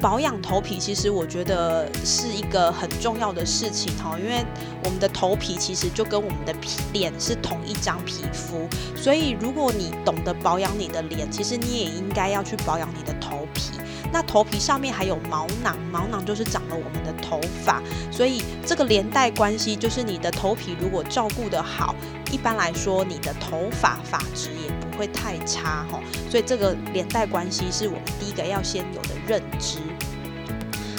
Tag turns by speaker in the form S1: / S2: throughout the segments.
S1: 保养头皮，其实我觉得是一个很重要的事情哈，因为我们的头皮其实就跟我们的皮脸是同一张皮肤，所以如果你懂得保养你的脸，其实你也应该要去保养你的头皮。那头皮上面还有毛囊，毛囊就是长了我们的头发，所以这个连带关系就是你的头皮如果照顾得好，一般来说你的头发发质也不会太差哈。所以这个连带关系是我们第一个要先有的认知。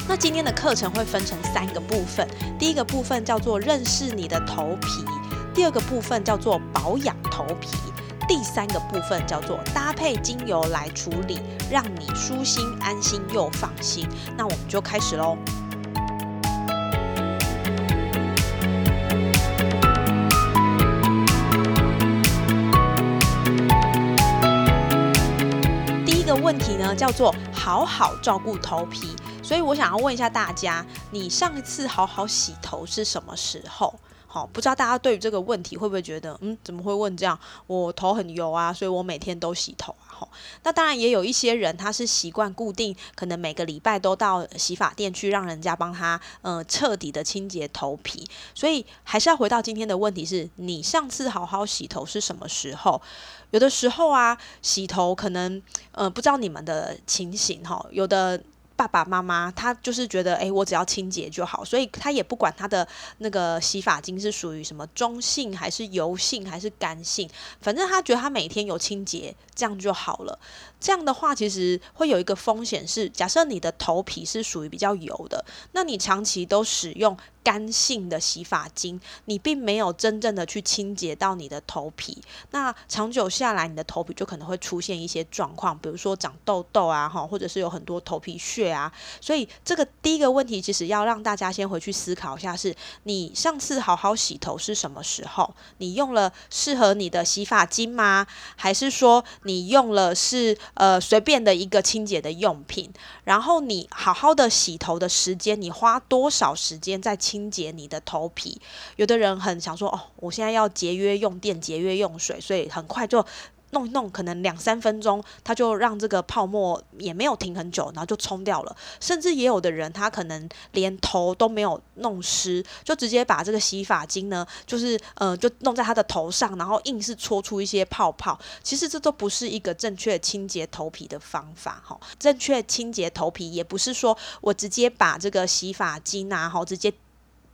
S1: 那今天的课程会分成三个部分，第一个部分叫做认识你的头皮，第二个部分叫做保养头皮。第三个部分叫做搭配精油来处理，让你舒心、安心又放心。那我们就开始喽。第一个问题呢，叫做好好照顾头皮。所以我想要问一下大家，你上一次好好洗头是什么时候？好，不知道大家对于这个问题会不会觉得，嗯，怎么会问这样？我头很油啊，所以我每天都洗头啊。好，那当然也有一些人他是习惯固定，可能每个礼拜都到洗发店去让人家帮他，呃，彻底的清洁头皮。所以还是要回到今天的问题是，你上次好好洗头是什么时候？有的时候啊，洗头可能，呃，不知道你们的情形哈，有的。爸爸妈妈他就是觉得，哎，我只要清洁就好，所以他也不管他的那个洗发精是属于什么中性还是油性还是干性，反正他觉得他每天有清洁这样就好了。这样的话，其实会有一个风险是，假设你的头皮是属于比较油的，那你长期都使用。干性的洗发精，你并没有真正的去清洁到你的头皮，那长久下来，你的头皮就可能会出现一些状况，比如说长痘痘啊，哈，或者是有很多头皮屑啊。所以这个第一个问题，其实要让大家先回去思考一下：是你上次好好洗头是什么时候？你用了适合你的洗发精吗？还是说你用了是呃随便的一个清洁的用品？然后你好好的洗头的时间，你花多少时间在清？清洁你的头皮，有的人很想说哦，我现在要节约用电、节约用水，所以很快就弄一弄，可能两三分钟，他就让这个泡沫也没有停很久，然后就冲掉了。甚至也有的人，他可能连头都没有弄湿，就直接把这个洗发精呢，就是呃，就弄在他的头上，然后硬是搓出一些泡泡。其实这都不是一个正确清洁头皮的方法哈。正确清洁头皮也不是说我直接把这个洗发精啊，哈，直接。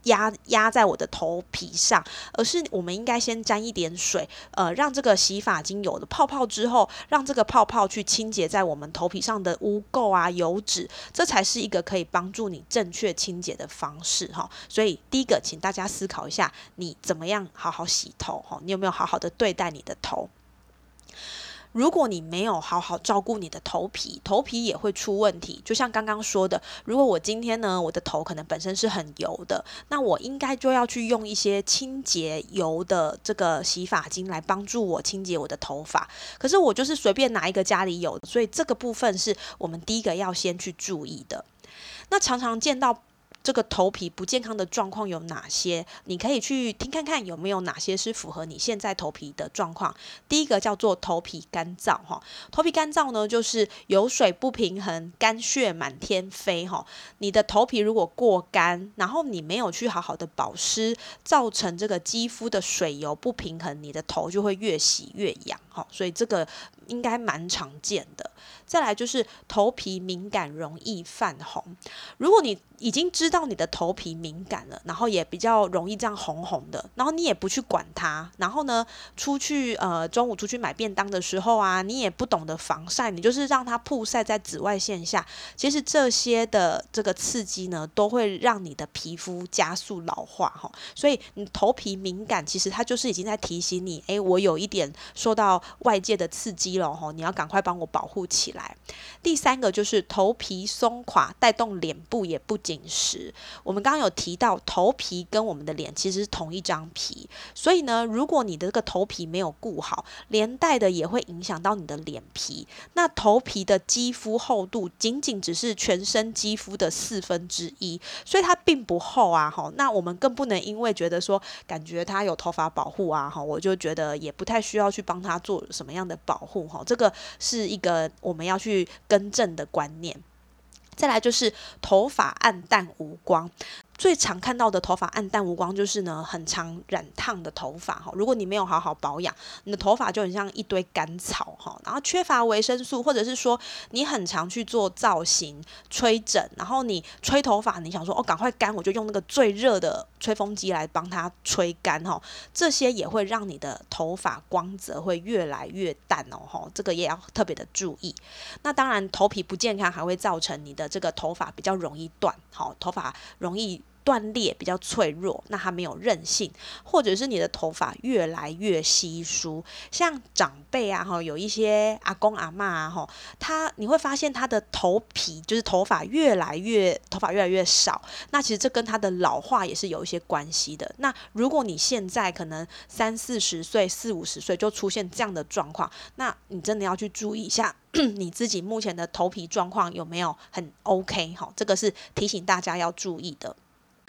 S1: 压压在我的头皮上，而是我们应该先沾一点水，呃，让这个洗发精有了泡泡之后，让这个泡泡去清洁在我们头皮上的污垢啊、油脂，这才是一个可以帮助你正确清洁的方式哈。所以第一个，请大家思考一下，你怎么样好好洗头哈？你有没有好好的对待你的头？如果你没有好好照顾你的头皮，头皮也会出问题。就像刚刚说的，如果我今天呢，我的头可能本身是很油的，那我应该就要去用一些清洁油的这个洗发精来帮助我清洁我的头发。可是我就是随便拿一个家里有的，所以这个部分是我们第一个要先去注意的。那常常见到。这个头皮不健康的状况有哪些？你可以去听看看有没有哪些是符合你现在头皮的状况。第一个叫做头皮干燥，哈，头皮干燥呢，就是油水不平衡，干屑满天飞，哈。你的头皮如果过干，然后你没有去好好的保湿，造成这个肌肤的水油不平衡，你的头就会越洗越痒，哈。所以这个应该蛮常见的。再来就是头皮敏感，容易泛红。如果你已经知道。你的头皮敏感了，然后也比较容易这样红红的，然后你也不去管它，然后呢，出去呃中午出去买便当的时候啊，你也不懂得防晒，你就是让它曝晒在紫外线下，其实这些的这个刺激呢，都会让你的皮肤加速老化哈。所以你头皮敏感，其实它就是已经在提醒你，诶，我有一点受到外界的刺激了哈，你要赶快帮我保护起。来第三个就是头皮松垮，带动脸部也不紧实。我们刚刚有提到，头皮跟我们的脸其实是同一张皮，所以呢，如果你的这个头皮没有顾好，连带的也会影响到你的脸皮。那头皮的肌肤厚度仅仅只是全身肌肤的四分之一，所以它并不厚啊。哈，那我们更不能因为觉得说感觉它有头发保护啊，哈，我就觉得也不太需要去帮它做什么样的保护哈。这个是一个我们要去更正的观念。再来就是头发暗淡无光。最常看到的头发暗淡无光，就是呢很常染烫的头发哈。如果你没有好好保养，你的头发就很像一堆干草哈。然后缺乏维生素，或者是说你很常去做造型、吹整，然后你吹头发，你想说哦赶快干，我就用那个最热的吹风机来帮它吹干哈。这些也会让你的头发光泽会越来越淡哦哈。这个也要特别的注意。那当然头皮不健康，还会造成你的这个头发比较容易断，好头发容易。断裂比较脆弱，那它没有韧性，或者是你的头发越来越稀疏，像长辈啊哈，有一些阿公阿妈啊哈，他你会发现他的头皮就是头发越来越头发越来越少，那其实这跟他的老化也是有一些关系的。那如果你现在可能三四十岁、四五十岁就出现这样的状况，那你真的要去注意一下 你自己目前的头皮状况有没有很 OK 哈，这个是提醒大家要注意的。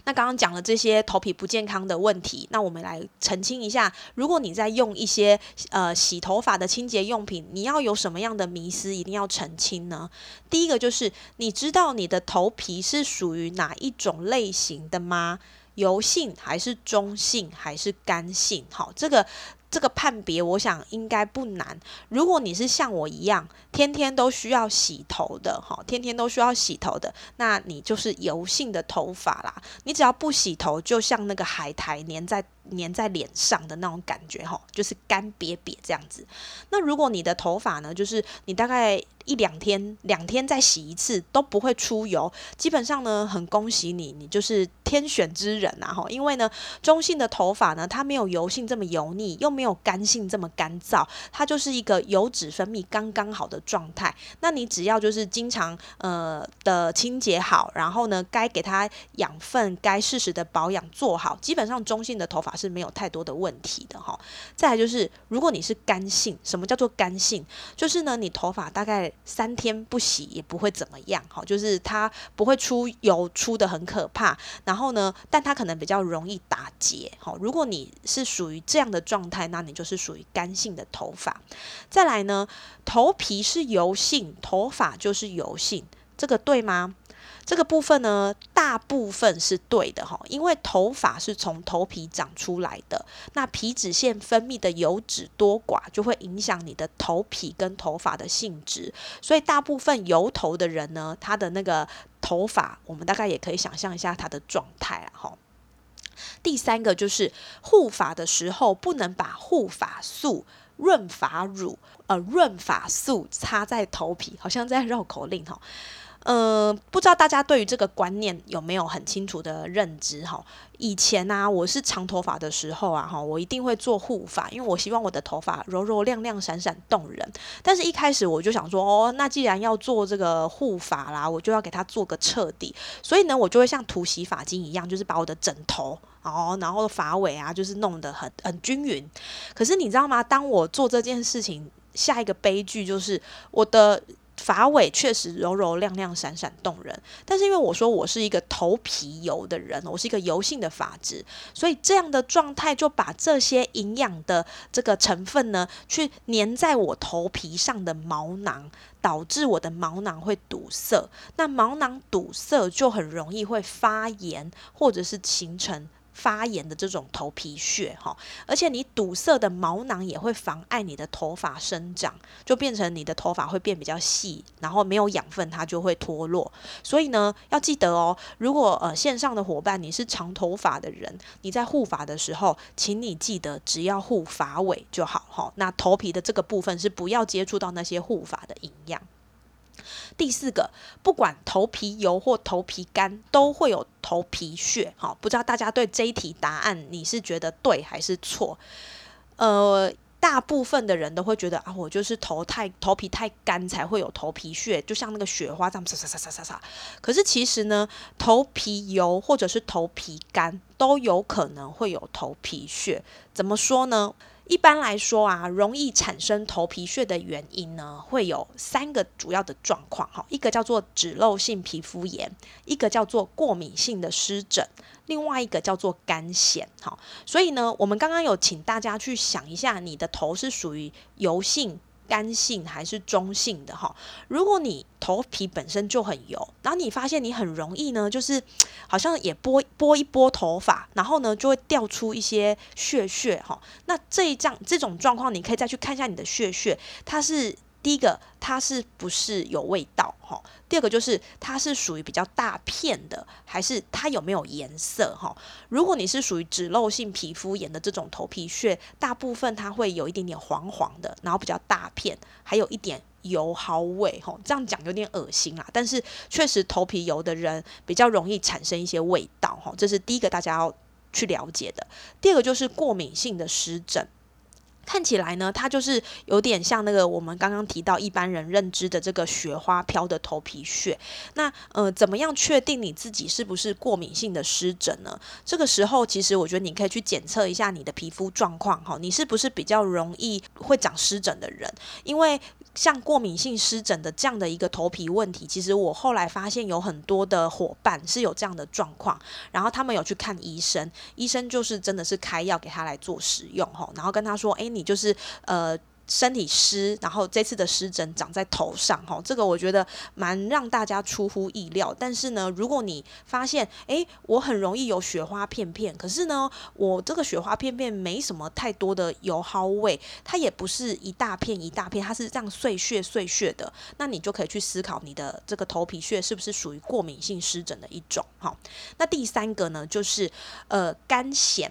S1: 那刚刚讲了这些头皮不健康的问题，那我们来澄清一下，如果你在用一些呃洗头发的清洁用品，你要有什么样的迷思一定要澄清呢？第一个就是你知道你的头皮是属于哪一种类型的吗？油性还是中性还是干性？好，这个。这个判别，我想应该不难。如果你是像我一样，天天都需要洗头的，哈，天天都需要洗头的，那你就是油性的头发啦。你只要不洗头，就像那个海苔粘在。粘在脸上的那种感觉，哈，就是干瘪瘪这样子。那如果你的头发呢，就是你大概一两天、两天再洗一次都不会出油，基本上呢，很恭喜你，你就是天选之人啊！哈，因为呢，中性的头发呢，它没有油性这么油腻，又没有干性这么干燥，它就是一个油脂分泌刚刚好的状态。那你只要就是经常呃的清洁好，然后呢，该给它养分、该适时的保养做好，基本上中性的头发。是没有太多的问题的哈。再来就是，如果你是干性，什么叫做干性？就是呢，你头发大概三天不洗也不会怎么样，哈，就是它不会出油出的很可怕。然后呢，但它可能比较容易打结，哈。如果你是属于这样的状态，那你就是属于干性的头发。再来呢，头皮是油性，头发就是油性，这个对吗？这个部分呢，大部分是对的哈，因为头发是从头皮长出来的，那皮脂腺分泌的油脂多寡就会影响你的头皮跟头发的性质，所以大部分油头的人呢，他的那个头发，我们大概也可以想象一下他的状态啊哈。第三个就是护发的时候，不能把护发素、润发乳、呃润发素擦在头皮，好像在绕口令哈。呃，不知道大家对于这个观念有没有很清楚的认知哈？以前呢，我是长头发的时候啊，哈，我一定会做护发，因为我希望我的头发柔柔亮亮、闪闪动人。但是一开始我就想说，哦，那既然要做这个护发啦，我就要给它做个彻底。所以呢，我就会像涂洗发精一样，就是把我的枕头，哦，然后发尾啊，就是弄得很很均匀。可是你知道吗？当我做这件事情，下一个悲剧就是我的。发尾确实柔柔亮亮、闪闪动人，但是因为我说我是一个头皮油的人，我是一个油性的发质，所以这样的状态就把这些营养的这个成分呢，去粘在我头皮上的毛囊，导致我的毛囊会堵塞。那毛囊堵塞就很容易会发炎，或者是形成发炎的这种头皮屑哈，而且你堵塞的毛囊也会妨碍你的头发生长，就变成你的头发会变比较细，然后没有养分它就会脱落。所以呢，要记得哦，如果呃线上的伙伴你是长头发的人，你在护发的时候，请你记得只要护发尾就好哈。那头皮的这个部分是不要接触到那些护发的营养。第四个，不管头皮油或头皮干，都会有头皮屑。好，不知道大家对这一题答案，你是觉得对还是错？呃，大部分的人都会觉得啊，我就是头太头皮太干才会有头皮屑，就像那个雪花这样擦擦擦擦擦擦。可是其实呢，头皮油或者是头皮干都有可能会有头皮屑。怎么说呢？一般来说啊，容易产生头皮屑的原因呢，会有三个主要的状况哈。一个叫做脂漏性皮肤炎，一个叫做过敏性的湿疹，另外一个叫做干癣哈。所以呢，我们刚刚有请大家去想一下，你的头是属于油性。干性还是中性的哈？如果你头皮本身就很油，然后你发现你很容易呢，就是好像也拨拨一拨头发，然后呢就会掉出一些屑屑哈。那这一仗这种状况，你可以再去看一下你的屑屑，它是。第一个，它是不是有味道？哈，第二个就是它是属于比较大片的，还是它有没有颜色？哈，如果你是属于脂漏性皮肤炎的这种头皮屑，大部分它会有一点点黄黄的，然后比较大片，还有一点油耗味。哈，这样讲有点恶心啊，但是确实头皮油的人比较容易产生一些味道。哈，这是第一个大家要去了解的。第二个就是过敏性的湿疹。看起来呢，它就是有点像那个我们刚刚提到一般人认知的这个雪花飘的头皮屑。那呃，怎么样确定你自己是不是过敏性的湿疹呢？这个时候，其实我觉得你可以去检测一下你的皮肤状况哈，你是不是比较容易会长湿疹的人？因为像过敏性湿疹的这样的一个头皮问题，其实我后来发现有很多的伙伴是有这样的状况，然后他们有去看医生，医生就是真的是开药给他来做使用哈，然后跟他说，哎。你就是呃。身体湿，然后这次的湿疹长在头上，哈，这个我觉得蛮让大家出乎意料。但是呢，如果你发现，诶，我很容易有雪花片片，可是呢，我这个雪花片片没什么太多的油耗味，它也不是一大片一大片，它是这样碎屑碎屑的，那你就可以去思考你的这个头皮屑是不是属于过敏性湿疹的一种，哈。那第三个呢，就是呃干癣。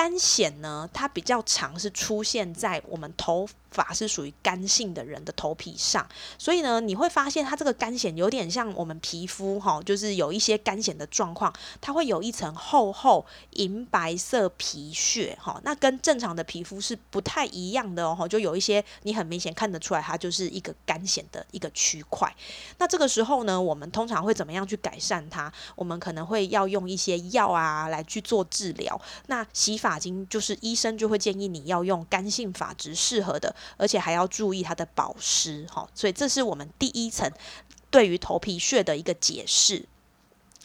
S1: 干癣呢，它比较常是出现在我们头。发是属于干性的人的头皮上，所以呢，你会发现它这个干癣有点像我们皮肤哈，就是有一些干癣的状况，它会有一层厚厚银白色皮屑哈，那跟正常的皮肤是不太一样的哦，就有一些你很明显看得出来，它就是一个干癣的一个区块。那这个时候呢，我们通常会怎么样去改善它？我们可能会要用一些药啊来去做治疗。那洗发发精就是医生就会建议你要用干性发质适合的。而且还要注意它的保湿，哈，所以这是我们第一层对于头皮屑的一个解释。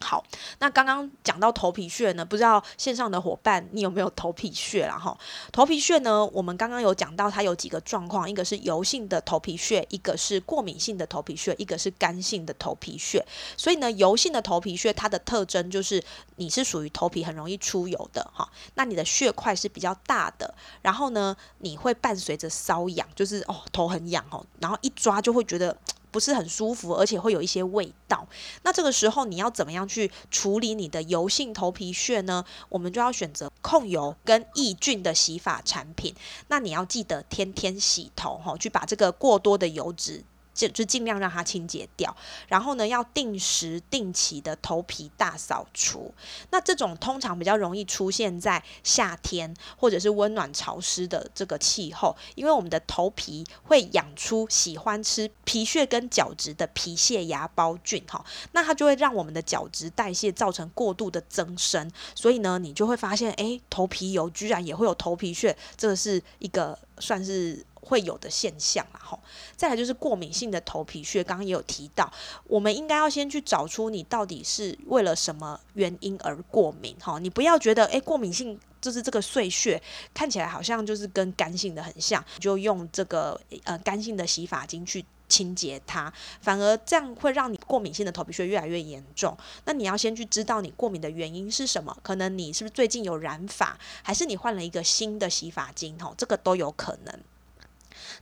S1: 好，那刚刚讲到头皮屑呢，不知道线上的伙伴你有没有头皮屑啦？哈，头皮屑呢，我们刚刚有讲到它有几个状况，一个是油性的头皮屑，一个是过敏性的头皮屑，一个是干性的头皮屑。所以呢，油性的头皮屑它的特征就是你是属于头皮很容易出油的，哈，那你的血块是比较大的，然后呢，你会伴随着瘙痒，就是哦头很痒哦，然后一抓就会觉得。不是很舒服，而且会有一些味道。那这个时候你要怎么样去处理你的油性头皮屑呢？我们就要选择控油跟抑菌的洗发产品。那你要记得天天洗头，哈，去把这个过多的油脂。就就尽量让它清洁掉，然后呢，要定时定期的头皮大扫除。那这种通常比较容易出现在夏天或者是温暖潮湿的这个气候，因为我们的头皮会养出喜欢吃皮屑跟角质的皮屑芽孢菌，哈，那它就会让我们的角质代谢造成过度的增生，所以呢，你就会发现，哎，头皮油居然也会有头皮屑，这个是一个算是。会有的现象啦，吼，再来就是过敏性的头皮屑，刚刚也有提到，我们应该要先去找出你到底是为了什么原因而过敏，哈，你不要觉得，诶过敏性就是这个碎屑看起来好像就是跟干性的很像，就用这个呃干性的洗发精去清洁它，反而这样会让你过敏性的头皮屑越来越严重。那你要先去知道你过敏的原因是什么，可能你是不是最近有染发，还是你换了一个新的洗发精，吼，这个都有可能。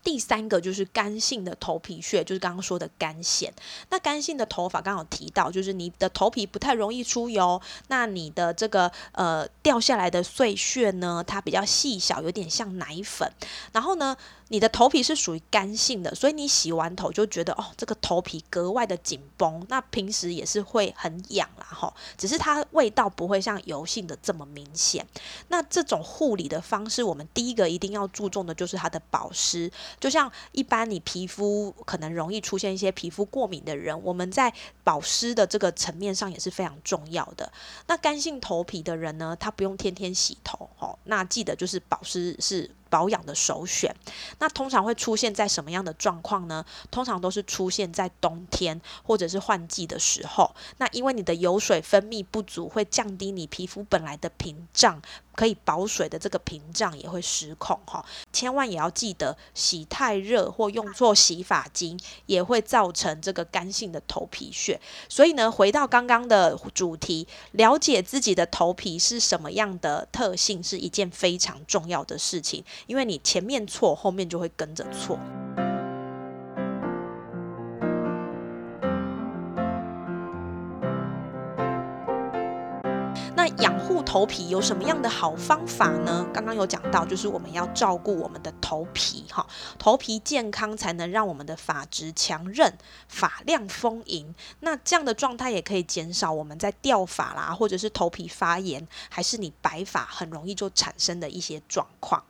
S1: 第三个就是干性的头皮屑，就是刚刚说的干癣。那干性的头发，刚好提到，就是你的头皮不太容易出油，那你的这个呃掉下来的碎屑呢，它比较细小，有点像奶粉。然后呢？你的头皮是属于干性的，所以你洗完头就觉得哦，这个头皮格外的紧绷。那平时也是会很痒啦，哈，只是它味道不会像油性的这么明显。那这种护理的方式，我们第一个一定要注重的就是它的保湿。就像一般你皮肤可能容易出现一些皮肤过敏的人，我们在保湿的这个层面上也是非常重要的。那干性头皮的人呢，他不用天天洗头，哦，那记得就是保湿是。保养的首选，那通常会出现在什么样的状况呢？通常都是出现在冬天或者是换季的时候。那因为你的油水分泌不足，会降低你皮肤本来的屏障。可以保水的这个屏障也会失控哈，千万也要记得洗太热或用错洗发精也会造成这个干性的头皮屑。所以呢，回到刚刚的主题，了解自己的头皮是什么样的特性是一件非常重要的事情，因为你前面错，后面就会跟着错。那养护头皮有什么样的好方法呢？刚刚有讲到，就是我们要照顾我们的头皮，哈，头皮健康才能让我们的发质强韧、发量丰盈。那这样的状态也可以减少我们在掉发啦，或者是头皮发炎，还是你白发很容易就产生的一些状况。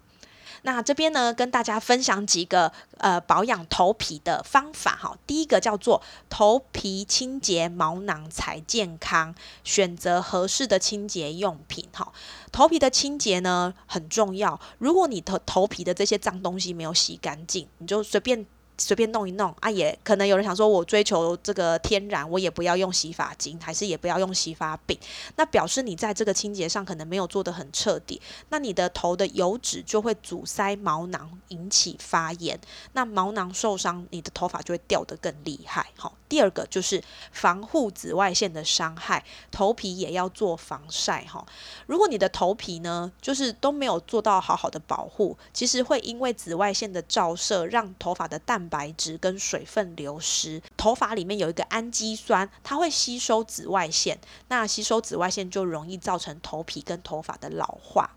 S1: 那这边呢，跟大家分享几个呃保养头皮的方法哈。第一个叫做头皮清洁毛囊才健康，选择合适的清洁用品哈。头皮的清洁呢很重要，如果你头头皮的这些脏东西没有洗干净，你就随便。随便弄一弄啊，也可能有人想说，我追求这个天然，我也不要用洗发精，还是也不要用洗发饼。那表示你在这个清洁上可能没有做得很彻底，那你的头的油脂就会阻塞毛囊，引起发炎。那毛囊受伤，你的头发就会掉得更厉害。好，第二个就是防护紫外线的伤害，头皮也要做防晒哈。如果你的头皮呢，就是都没有做到好好的保护，其实会因为紫外线的照射，让头发的。蛋白质跟水分流失，头发里面有一个氨基酸，它会吸收紫外线，那吸收紫外线就容易造成头皮跟头发的老化。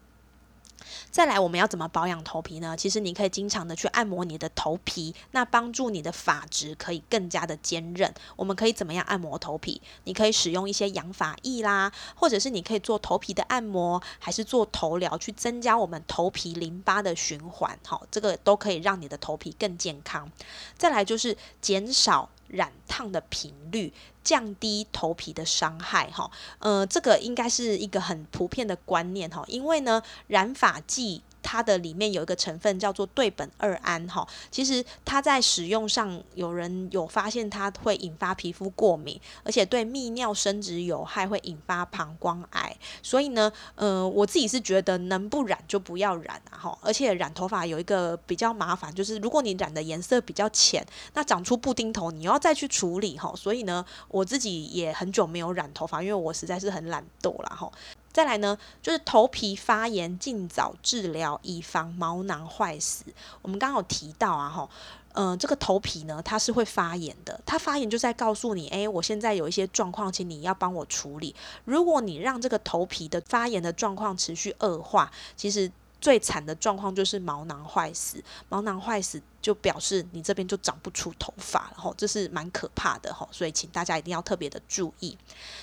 S1: 再来，我们要怎么保养头皮呢？其实你可以经常的去按摩你的头皮，那帮助你的发质可以更加的坚韧。我们可以怎么样按摩头皮？你可以使用一些养发液啦，或者是你可以做头皮的按摩，还是做头疗，去增加我们头皮淋巴的循环。好，这个都可以让你的头皮更健康。再来就是减少染烫的频率。降低头皮的伤害，哈，呃，这个应该是一个很普遍的观念，哈，因为呢，染发剂。它的里面有一个成分叫做对苯二胺，哈，其实它在使用上，有人有发现它会引发皮肤过敏，而且对泌尿生殖有害，会引发膀胱癌。所以呢，呃，我自己是觉得能不染就不要染啊，哈。而且染头发有一个比较麻烦，就是如果你染的颜色比较浅，那长出布丁头，你要再去处理，哈。所以呢，我自己也很久没有染头发，因为我实在是很懒惰啦，哈。再来呢，就是头皮发炎，尽早治疗，以防毛囊坏死。我们刚刚有提到啊，哈，嗯，这个头皮呢，它是会发炎的。它发炎就在告诉你，哎，我现在有一些状况，请你要帮我处理。如果你让这个头皮的发炎的状况持续恶化，其实。最惨的状况就是毛囊坏死，毛囊坏死就表示你这边就长不出头发了，吼，这是蛮可怕的，吼，所以请大家一定要特别的注意。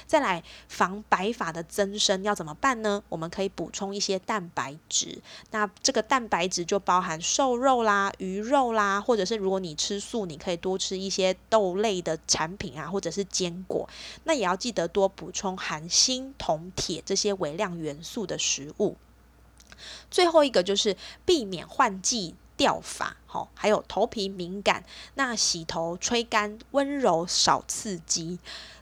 S1: 再来防白发的增生要怎么办呢？我们可以补充一些蛋白质，那这个蛋白质就包含瘦肉啦、鱼肉啦，或者是如果你吃素，你可以多吃一些豆类的产品啊，或者是坚果。那也要记得多补充含锌、铜、铁这些微量元素的食物。最后一个就是避免换季掉发，好，还有头皮敏感，那洗头吹干温柔少刺激。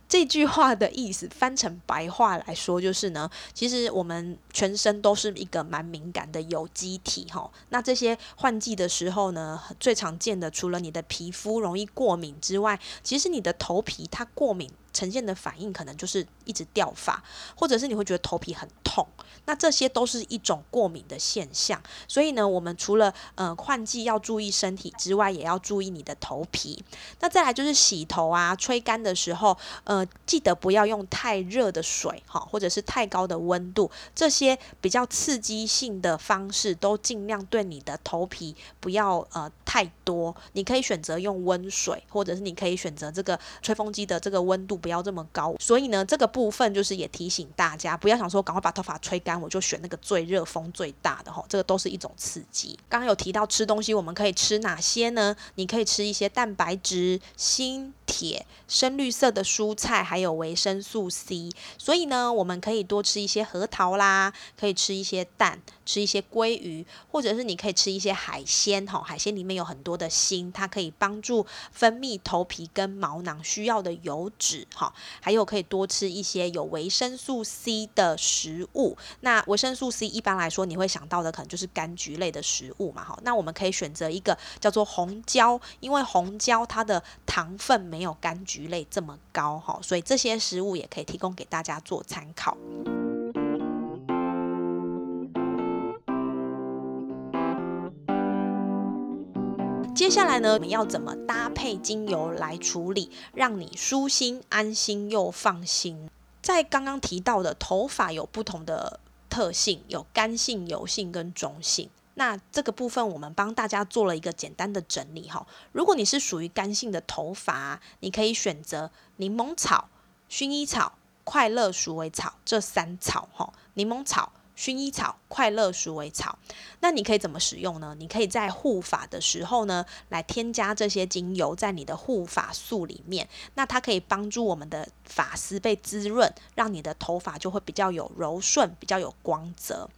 S1: 这句话的意思翻成白话来说，就是呢，其实我们全身都是一个蛮敏感的有机体哈。那这些换季的时候呢，最常见的除了你的皮肤容易过敏之外，其实你的头皮它过敏。呈现的反应可能就是一直掉发，或者是你会觉得头皮很痛，那这些都是一种过敏的现象。所以呢，我们除了呃换季要注意身体之外，也要注意你的头皮。那再来就是洗头啊，吹干的时候，呃，记得不要用太热的水哈，或者是太高的温度，这些比较刺激性的方式都尽量对你的头皮不要呃太多。你可以选择用温水，或者是你可以选择这个吹风机的这个温度。不要这么高，所以呢，这个部分就是也提醒大家，不要想说赶快把头发吹干，我就选那个最热风最大的哈，这个都是一种刺激。刚刚有提到吃东西，我们可以吃哪些呢？你可以吃一些蛋白质、锌、铁、深绿色的蔬菜，还有维生素 C。所以呢，我们可以多吃一些核桃啦，可以吃一些蛋，吃一些鲑鱼，或者是你可以吃一些海鲜哈，海鲜里面有很多的锌，它可以帮助分泌头皮跟毛囊需要的油脂。好，还有可以多吃一些有维生素 C 的食物。那维生素 C 一般来说你会想到的可能就是柑橘类的食物嘛。哈，那我们可以选择一个叫做红椒，因为红椒它的糖分没有柑橘类这么高哈，所以这些食物也可以提供给大家做参考。接下来呢，我们要怎么搭配精油来处理，让你舒心、安心又放心？在刚刚提到的，头发有不同的特性，有干性、油性跟中性。那这个部分我们帮大家做了一个简单的整理哈。如果你是属于干性的头发，你可以选择柠檬草、薰衣草、快乐鼠尾草这三草哈。柠檬草。薰衣草、快乐鼠尾草，那你可以怎么使用呢？你可以在护发的时候呢，来添加这些精油在你的护发素里面，那它可以帮助我们的发丝被滋润，让你的头发就会比较有柔顺、比较有光泽。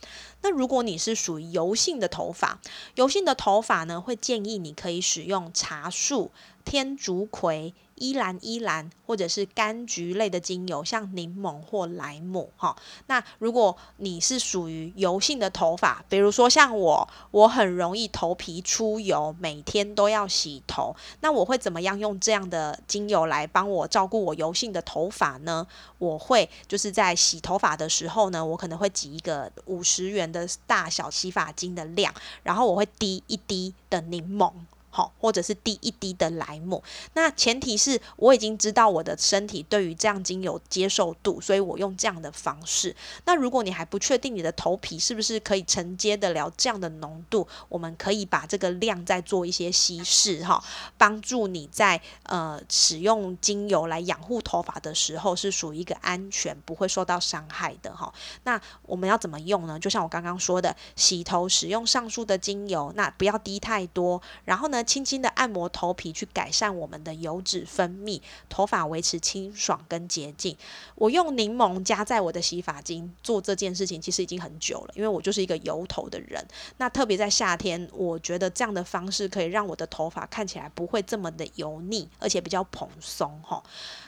S1: 那如果你是属于油性的头发，油性的头发呢，会建议你可以使用茶树、天竺葵。依兰依兰，或者是柑橘类的精油，像柠檬或莱姆，哈。那如果你是属于油性的头发，比如说像我，我很容易头皮出油，每天都要洗头，那我会怎么样用这样的精油来帮我照顾我油性的头发呢？我会就是在洗头发的时候呢，我可能会挤一个五十元的大小洗发精的量，然后我会滴一滴的柠檬。好，或者是滴一滴的莱姆，那前提是我已经知道我的身体对于这样精油接受度，所以我用这样的方式。那如果你还不确定你的头皮是不是可以承接得了这样的浓度，我们可以把这个量再做一些稀释，哈，帮助你在呃使用精油来养护头发的时候是属于一个安全，不会受到伤害的，哈。那我们要怎么用呢？就像我刚刚说的，洗头使用上述的精油，那不要滴太多，然后呢？轻轻的按摩头皮，去改善我们的油脂分泌，头发维持清爽跟洁净。我用柠檬加在我的洗发精做这件事情，其实已经很久了，因为我就是一个油头的人。那特别在夏天，我觉得这样的方式可以让我的头发看起来不会这么的油腻，而且比较蓬松哈。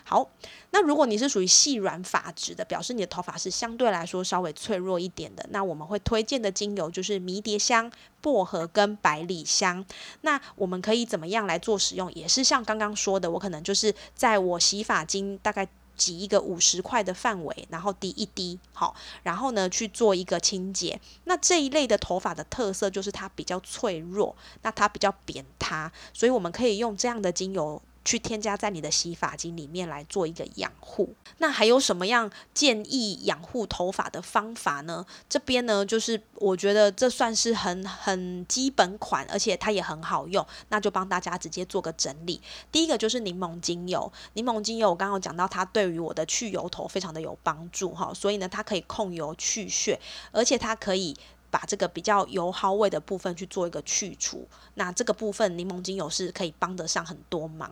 S1: 好，那如果你是属于细软发质的，表示你的头发是相对来说稍微脆弱一点的，那我们会推荐的精油就是迷迭香、薄荷跟百里香。那我们可以怎么样来做使用？也是像刚刚说的，我可能就是在我洗发精大概挤一个五十块的范围，然后滴一滴，好，然后呢去做一个清洁。那这一类的头发的特色就是它比较脆弱，那它比较扁塌，所以我们可以用这样的精油。去添加在你的洗发精里面来做一个养护。那还有什么样建议养护头发的方法呢？这边呢，就是我觉得这算是很很基本款，而且它也很好用。那就帮大家直接做个整理。第一个就是柠檬精油，柠檬精油我刚刚讲到，它对于我的去油头非常的有帮助哈。所以呢，它可以控油去屑，而且它可以。把这个比较油耗味的部分去做一个去除。那这个部分柠檬精油是可以帮得上很多忙。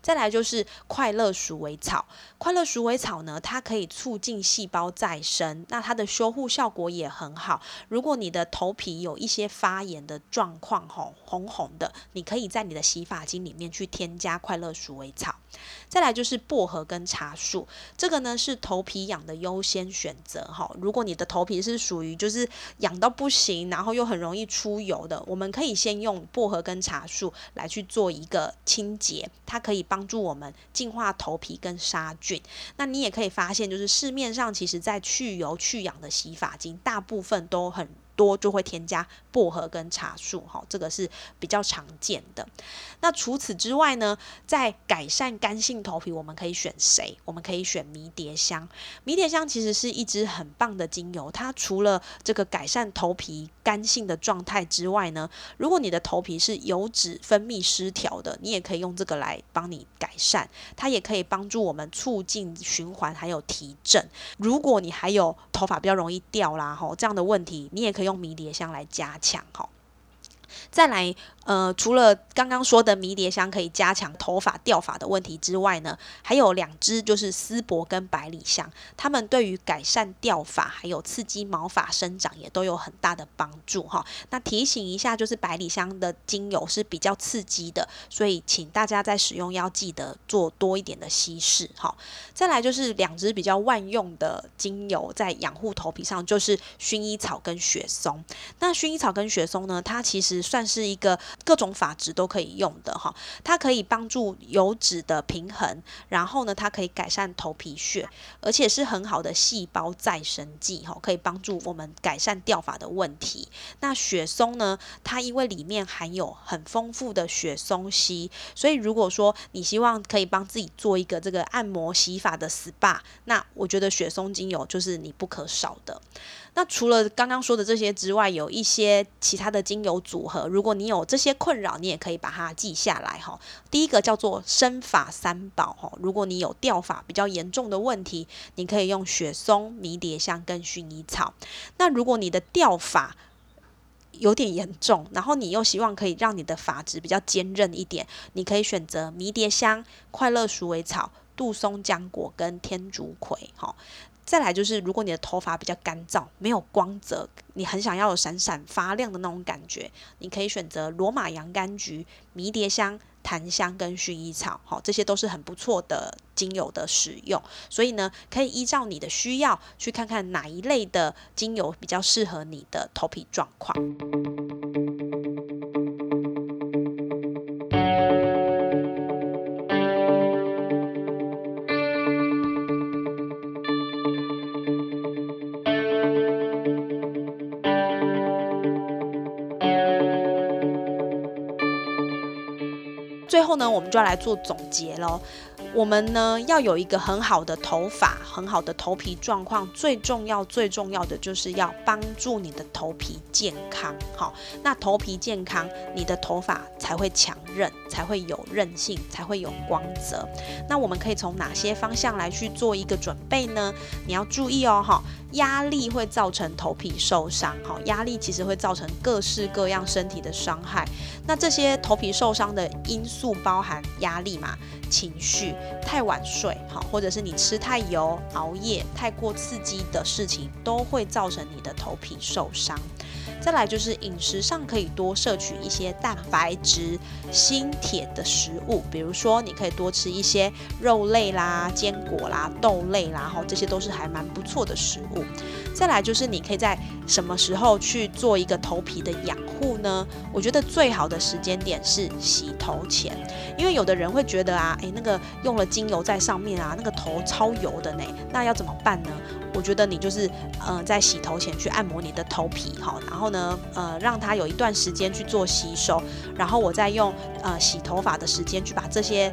S1: 再来就是快乐鼠尾草，快乐鼠尾草呢，它可以促进细胞再生，那它的修护效果也很好。如果你的头皮有一些发炎的状况，吼红红的，你可以在你的洗发精里面去添加快乐鼠尾草。再来就是薄荷跟茶树，这个呢是头皮痒的优先选择哈。如果你的头皮是属于就是痒到不不行，然后又很容易出油的，我们可以先用薄荷跟茶树来去做一个清洁，它可以帮助我们净化头皮跟杀菌。那你也可以发现，就是市面上其实在去油去痒的洗发精，大部分都很。多就会添加薄荷跟茶树，哈，这个是比较常见的。那除此之外呢，在改善干性头皮，我们可以选谁？我们可以选迷迭香。迷迭香其实是一支很棒的精油，它除了这个改善头皮干性的状态之外呢，如果你的头皮是油脂分泌失调的，你也可以用这个来帮你改善。它也可以帮助我们促进循环，还有提振。如果你还有头发比较容易掉啦，吼这样的问题，你也可以。用迷迭香来加强，哈。再来，呃，除了刚刚说的迷迭香可以加强头发掉发的问题之外呢，还有两支就是丝柏跟百里香，它们对于改善掉发还有刺激毛发生长也都有很大的帮助哈。那提醒一下，就是百里香的精油是比较刺激的，所以请大家在使用要记得做多一点的稀释哈。再来就是两支比较万用的精油在养护头皮上，就是薰衣草跟雪松。那薰衣草跟雪松呢，它其实算是一个各种发质都可以用的哈，它可以帮助油脂的平衡，然后呢，它可以改善头皮屑，而且是很好的细胞再生剂哈，可以帮助我们改善掉发的问题。那雪松呢，它因为里面含有很丰富的雪松烯，所以如果说你希望可以帮自己做一个这个按摩洗发的 SPA，那我觉得雪松精油就是你不可少的。那除了刚刚说的这些之外，有一些其他的精油组合。如果你有这些困扰，你也可以把它记下来哈。第一个叫做生发三宝哈。如果你有掉发比较严重的问题，你可以用雪松、迷迭香跟薰衣草。那如果你的掉发有点严重，然后你又希望可以让你的发质比较坚韧一点，你可以选择迷迭香、快乐鼠尾草、杜松浆果跟天竺葵哈。再来就是，如果你的头发比较干燥、没有光泽，你很想要有闪闪发亮的那种感觉，你可以选择罗马洋甘菊、迷迭香、檀香跟薰衣草，好，这些都是很不错的精油的使用。所以呢，可以依照你的需要去看看哪一类的精油比较适合你的头皮状况。后呢，我们就要来做总结喽。我们呢要有一个很好的头发，很好的头皮状况，最重要最重要的就是要帮助你的头皮健康。好，那头皮健康，你的头发才会强韧，才会有韧性，才会有光泽。那我们可以从哪些方向来去做一个准备呢？你要注意哦，哈，压力会造成头皮受伤。哈，压力其实会造成各式各样身体的伤害。那这些头皮受伤的因素包含压力嘛？情绪太晚睡，好，或者是你吃太油、熬夜、太过刺激的事情，都会造成你的头皮受伤。再来就是饮食上可以多摄取一些蛋白质、锌、铁的食物，比如说你可以多吃一些肉类啦、坚果啦、豆类啦，哈，这些都是还蛮不错的食物。再来就是你可以在什么时候去做一个头皮的养护呢？我觉得最好的时间点是洗头前，因为有的人会觉得啊，诶，那个用了精油在上面啊，那个头超油的呢，那要怎么办呢？我觉得你就是，呃，在洗头前去按摩你的头皮哈，然然后呢，呃，让它有一段时间去做吸收，然后我再用呃洗头发的时间去把这些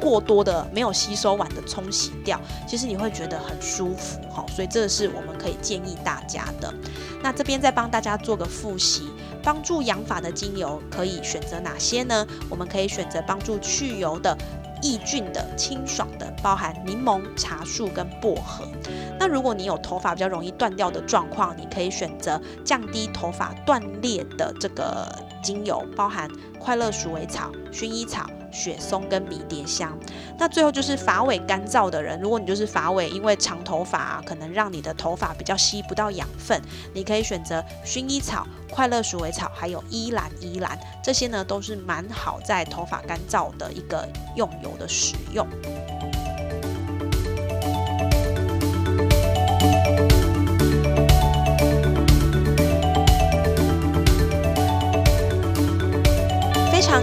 S1: 过多的没有吸收完的冲洗掉，其实你会觉得很舒服哈，所以这是我们可以建议大家的。那这边再帮大家做个复习，帮助养发的精油可以选择哪些呢？我们可以选择帮助去油的。抑菌的、清爽的，包含柠檬、茶树跟薄荷。那如果你有头发比较容易断掉的状况，你可以选择降低头发断裂的这个精油，包含快乐鼠尾草、薰衣草。雪松跟迷迭香，那最后就是发尾干燥的人，如果你就是发尾，因为长头发啊可能让你的头发比较吸不到养分，你可以选择薰衣草、快乐鼠尾草，还有依兰依兰，这些呢都是蛮好在头发干燥的一个用油的使用。